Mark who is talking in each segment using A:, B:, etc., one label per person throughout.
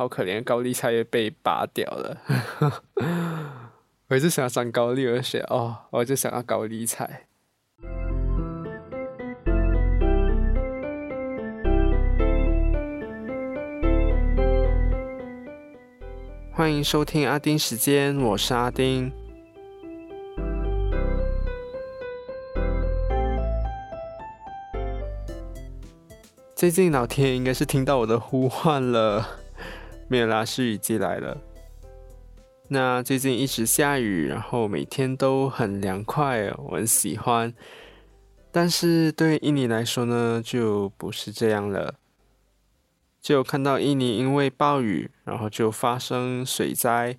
A: 好可怜，高丽菜也被拔掉了。我一直想要长高丽，而且哦，我就想要高丽菜。欢迎收听阿丁时间，我是阿丁。最近老天应该是听到我的呼唤了，没有啦，是雨季来了。那最近一直下雨，然后每天都很凉快，我很喜欢。但是对印尼来说呢，就不是这样了。就看到印尼因为暴雨，然后就发生水灾，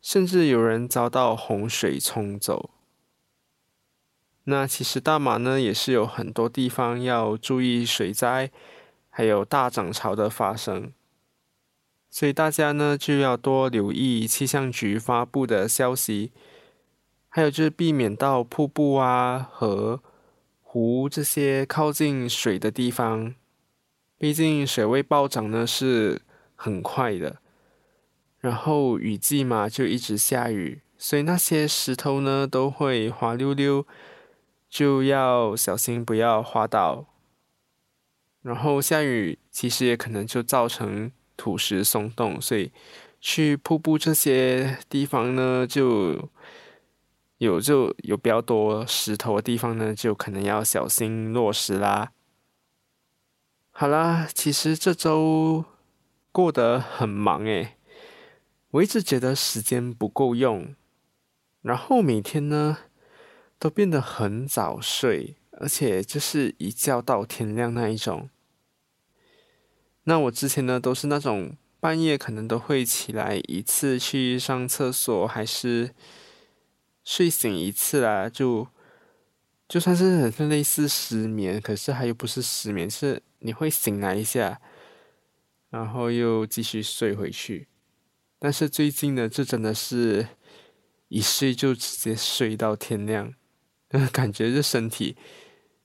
A: 甚至有人遭到洪水冲走。那其实大马呢，也是有很多地方要注意水灾，还有大涨潮的发生，所以大家呢就要多留意气象局发布的消息，还有就是避免到瀑布啊、河、湖这些靠近水的地方，毕竟水位暴涨呢是很快的，然后雨季嘛就一直下雨，所以那些石头呢都会滑溜溜。就要小心，不要滑倒。然后下雨，其实也可能就造成土石松动，所以去瀑布这些地方呢，就有就有比较多石头的地方呢，就可能要小心落石啦。好啦，其实这周过得很忙诶，我一直觉得时间不够用，然后每天呢。都变得很早睡，而且就是一觉到天亮那一种。那我之前呢，都是那种半夜可能都会起来一次去上厕所，还是睡醒一次啦，就就算是很类似失眠，可是它又不是失眠，是你会醒来一下，然后又继续睡回去。但是最近呢，这真的是一睡就直接睡到天亮。感觉这身体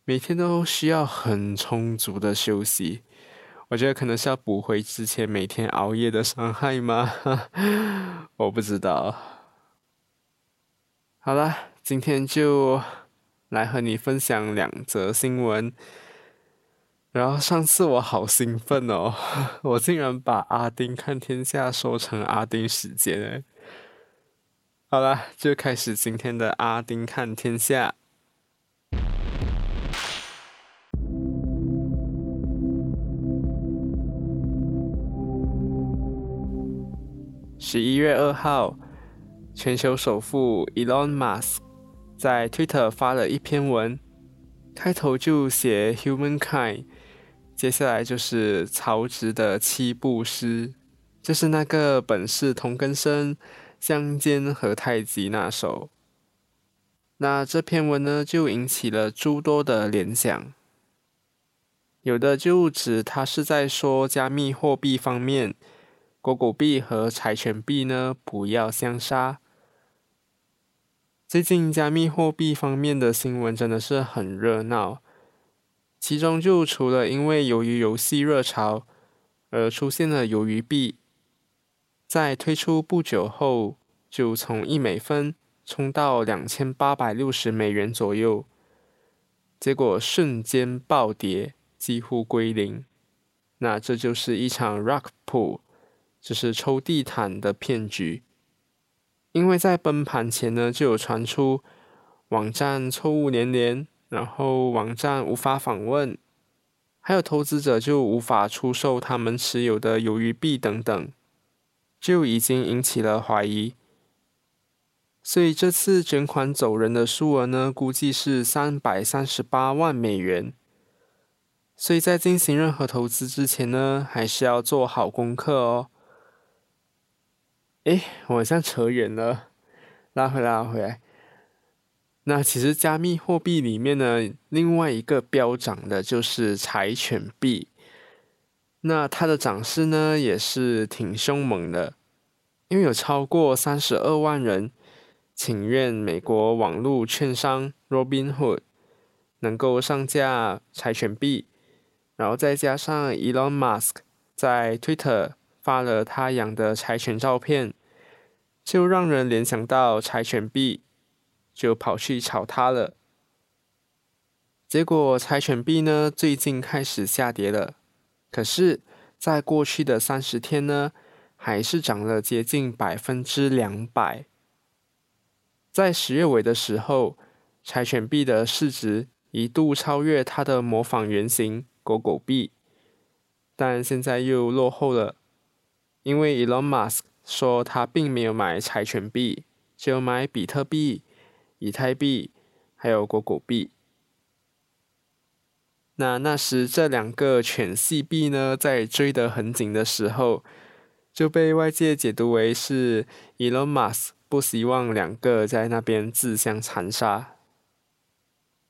A: 每天都需要很充足的休息，我觉得可能是要补回之前每天熬夜的伤害吗？我不知道。好了，今天就来和你分享两则新闻。然后上次我好兴奋哦，我竟然把阿丁看天下说成阿丁时间哎。好了，就开始今天的阿丁看天下。十一月二号，全球首富 Elon Musk 在 Twitter 发了一篇文，开头就写 Humankind，接下来就是曹植的七步诗，就是那个本是同根生。相煎何太急那首，那这篇文呢就引起了诸多的联想，有的就指他是在说加密货币方面，狗狗币和柴犬币呢不要相杀。最近加密货币方面的新闻真的是很热闹，其中就除了因为由于游戏热潮而出现了鱿鱼币。在推出不久后，就从一美分冲到两千八百六十美元左右，结果瞬间暴跌，几乎归零。那这就是一场 rock pool 就是抽地毯的骗局。因为在崩盘前呢，就有传出网站错误连连，然后网站无法访问，还有投资者就无法出售他们持有的鱿鱼币等等。就已经引起了怀疑，所以这次卷款走人的数额呢，估计是三百三十八万美元。所以在进行任何投资之前呢，还是要做好功课哦。诶，我好像扯远了，拉回来，拉回来。那其实加密货币里面呢，另外一个飙涨的就是柴犬币。那它的涨势呢，也是挺凶猛的，因为有超过三十二万人请愿美国网络券商 Robinhood 能够上架柴犬币，然后再加上 Elon Musk 在 Twitter 发了他养的柴犬照片，就让人联想到柴犬币，就跑去炒它了。结果柴犬币呢，最近开始下跌了。可是，在过去的三十天呢，还是涨了接近百分之两百。在十月尾的时候，柴犬币的市值一度超越它的模仿原型狗狗币，但现在又落后了，因为 Elon Musk 说他并没有买柴犬币，只有买比特币、以太币还有狗狗币。那那时这两个犬系币呢，在追得很紧的时候，就被外界解读为是 Elon Musk 不希望两个在那边自相残杀。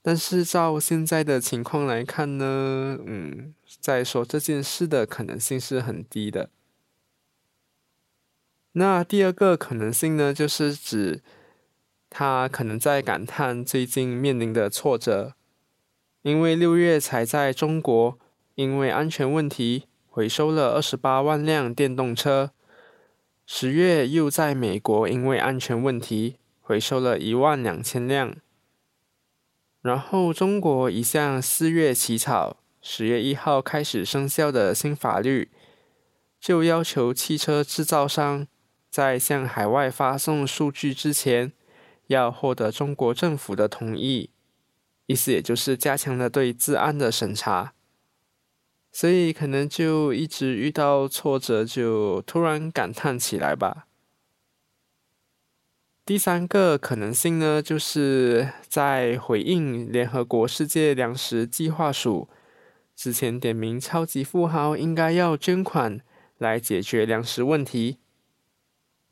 A: 但是照现在的情况来看呢，嗯，在说这件事的可能性是很低的。那第二个可能性呢，就是指他可能在感叹最近面临的挫折。因为六月才在中国因为安全问题回收了二十八万辆电动车，十月又在美国因为安全问题回收了一万两千辆，然后中国一项四月起草、十月一号开始生效的新法律，就要求汽车制造商在向海外发送数据之前，要获得中国政府的同意。意思也就是加强了对治安的审查，所以可能就一直遇到挫折，就突然感叹起来吧。第三个可能性呢，就是在回应联合国世界粮食计划署之前点名超级富豪应该要捐款来解决粮食问题，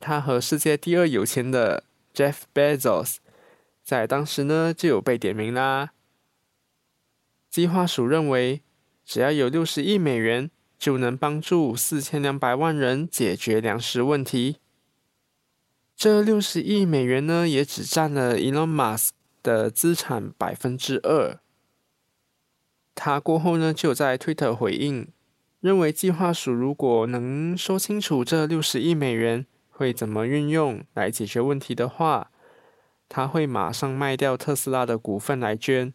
A: 他和世界第二有钱的 Jeff Bezos。在当时呢，就有被点名啦。计划署认为，只要有六十亿美元，就能帮助四千两百万人解决粮食问题。这六十亿美元呢，也只占了 Elon Musk 的资产百分之二。他过后呢，就在 Twitter 回应，认为计划署如果能说清楚这六十亿美元会怎么运用来解决问题的话。他会马上卖掉特斯拉的股份来捐。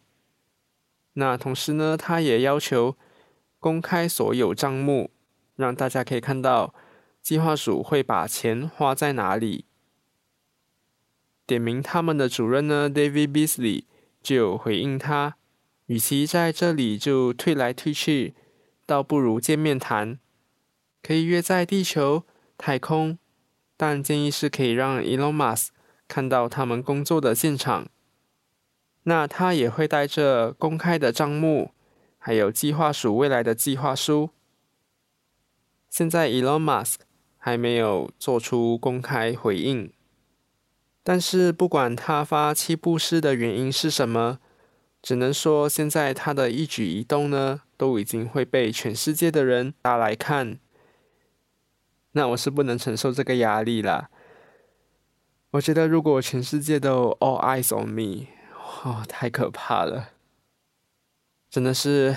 A: 那同时呢，他也要求公开所有账目，让大家可以看到计划署会把钱花在哪里。点名他们的主任呢，David Beasley 就回应他：，与其在这里就推来推去，倒不如见面谈，可以约在地球、太空，但建议是可以让 Elon Musk。看到他们工作的现场，那他也会带着公开的账目，还有计划署未来的计划书。现在 Elon Musk 还没有做出公开回应，但是不管他发七步诗的原因是什么，只能说现在他的一举一动呢，都已经会被全世界的人拿来看。那我是不能承受这个压力啦。我觉得，如果全世界都 all eyes on me，哦，太可怕了！真的是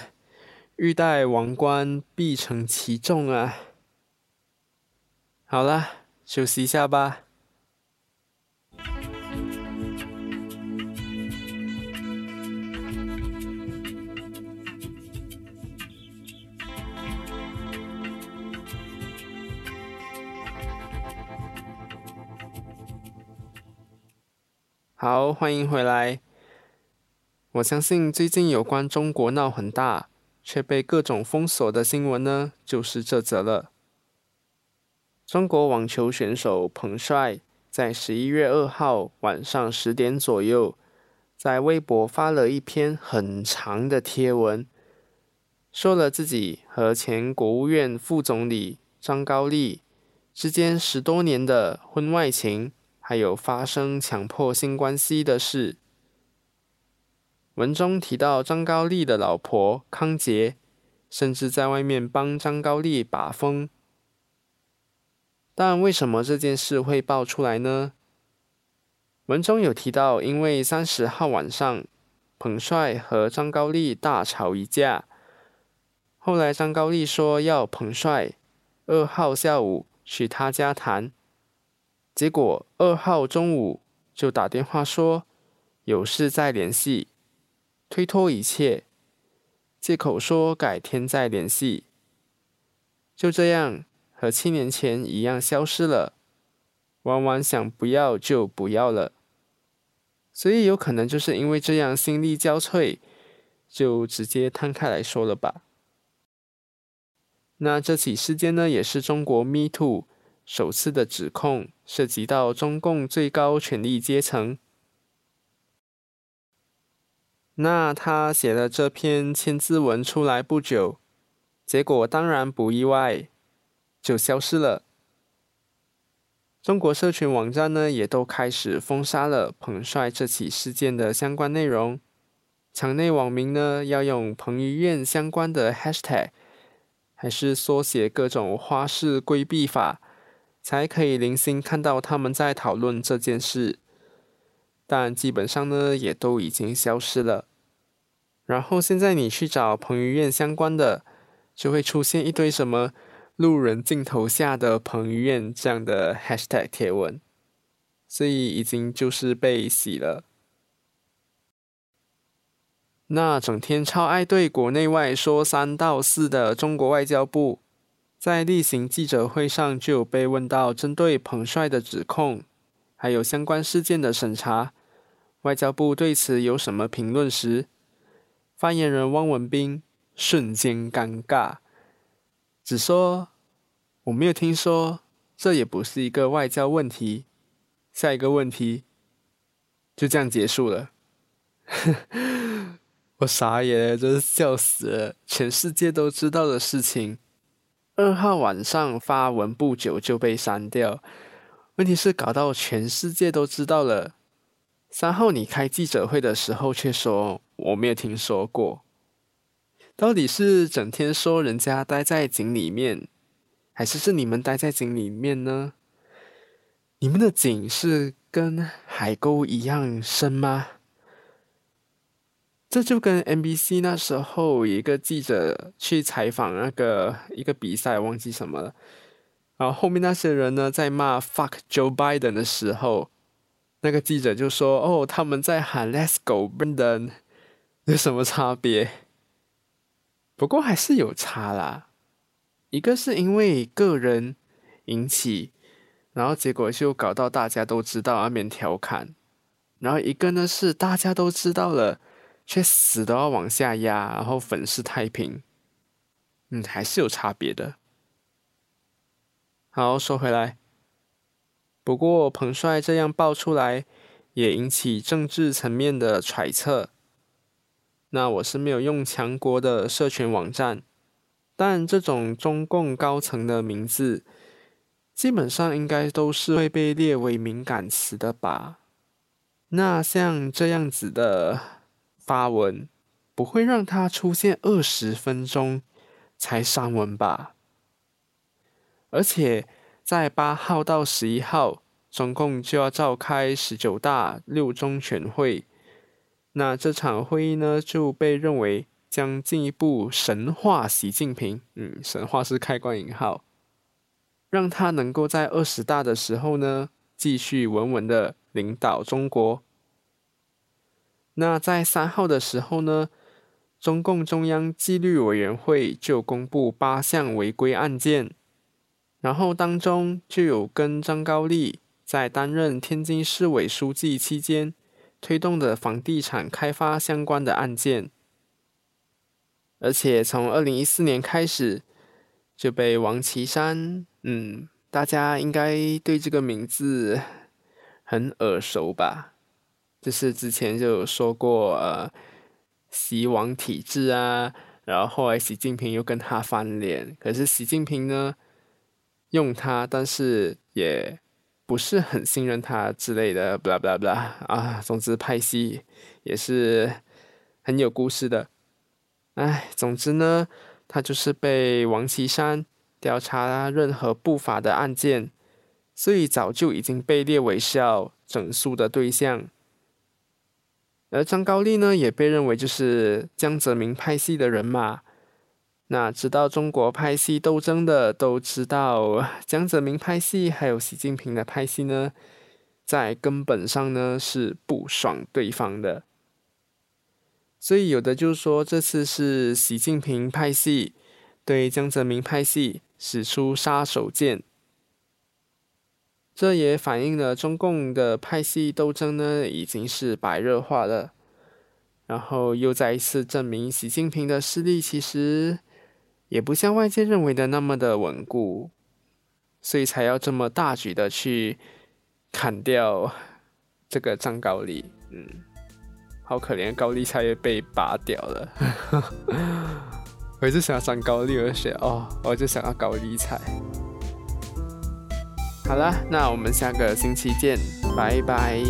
A: 欲戴王冠，必承其重啊！好了，休息一下吧。好，欢迎回来。我相信最近有关中国闹很大，却被各种封锁的新闻呢，就是这则了。中国网球选手彭帅在十一月二号晚上十点左右，在微博发了一篇很长的贴文，说了自己和前国务院副总理张高丽之间十多年的婚外情。还有发生强迫性关系的事。文中提到张高丽的老婆康杰，甚至在外面帮张高丽把风。但为什么这件事会爆出来呢？文中有提到，因为三十号晚上，彭帅和张高丽大吵一架，后来张高丽说要彭帅二号下午去他家谈，结果二号中午就打电话说有事再联系，推脱一切，借口说改天再联系，就这样和七年前一样消失了。玩玩想不要就不要了，所以有可能就是因为这样心力交瘁，就直接摊开来说了吧。那这起事件呢，也是中国 Me Too 首次的指控，涉及到中共最高权力阶层。那他写了这篇千字文出来不久，结果当然不意外，就消失了。中国社群网站呢，也都开始封杀了彭帅这起事件的相关内容。场内网民呢，要用彭于晏相关的 hashtag。还是缩写各种花式规避法，才可以零星看到他们在讨论这件事。但基本上呢，也都已经消失了。然后现在你去找彭于晏相关的，就会出现一堆什么“路人镜头下的彭于晏”这样的 hashtag 贴文，所以已经就是被洗了。那整天超爱对国内外说三道四的中国外交部，在例行记者会上就有被问到针对彭帅的指控，还有相关事件的审查，外交部对此有什么评论时，发言人汪文斌瞬间尴尬，只说我没有听说，这也不是一个外交问题。下一个问题，就这样结束了。我傻眼，真是笑死了！全世界都知道的事情，二号晚上发文不久就被删掉。问题是搞到全世界都知道了，三号你开记者会的时候却说我没有听说过。到底是整天说人家待在井里面，还是是你们待在井里面呢？你们的井是跟海沟一样深吗？这就跟 NBC 那时候一个记者去采访那个一个比赛，忘记什么了。然后后面那些人呢在骂 “fuck Joe Biden” 的时候，那个记者就说：“哦，他们在喊 ‘Let's go, Biden’，有什么差别？”不过还是有差啦。一个是因为个人引起，然后结果就搞到大家都知道，那边调侃。然后一个呢是大家都知道了。却死都要往下压，然后粉饰太平，嗯，还是有差别的。好，说回来，不过彭帅这样爆出来，也引起政治层面的揣测。那我是没有用强国的社群网站，但这种中共高层的名字，基本上应该都是会被列为敏感词的吧？那像这样子的。发文不会让他出现二十分钟才删文吧？而且在八号到十一号，中共就要召开十九大六中全会，那这场会议呢就被认为将进一步神化习近平。嗯，神话是开关引号，让他能够在二十大的时候呢继续稳稳的领导中国。那在三号的时候呢，中共中央纪律委员会就公布八项违规案件，然后当中就有跟张高丽在担任天津市委书记期间推动的房地产开发相关的案件，而且从二零一四年开始就被王岐山，嗯，大家应该对这个名字很耳熟吧？就是之前就有说过，呃，习王体制啊，然后后来习近平又跟他翻脸，可是习近平呢，用他，但是也不是很信任他之类的，不啦不啦不啦啊，总之派系也是很有故事的，哎，总之呢，他就是被王岐山调查任何不法的案件，所以早就已经被列为是要整肃的对象。而张高丽呢，也被认为就是江泽民派系的人马。那知道中国派系斗争的都知道，江泽民派系还有习近平的派系呢，在根本上呢是不爽对方的。所以有的就说这次是习近平派系对江泽民派系使出杀手锏，这也反映了中共的派系斗争呢已经是白热化了，然后又再一次证明习近平的势力其实。也不像外界认为的那么的稳固，所以才要这么大举的去砍掉这个张高丽。嗯，好可怜，高丽菜也被拔掉了。我一直想要张高丽，而且哦，我就想要高丽菜。好了，那我们下个星期见，拜拜。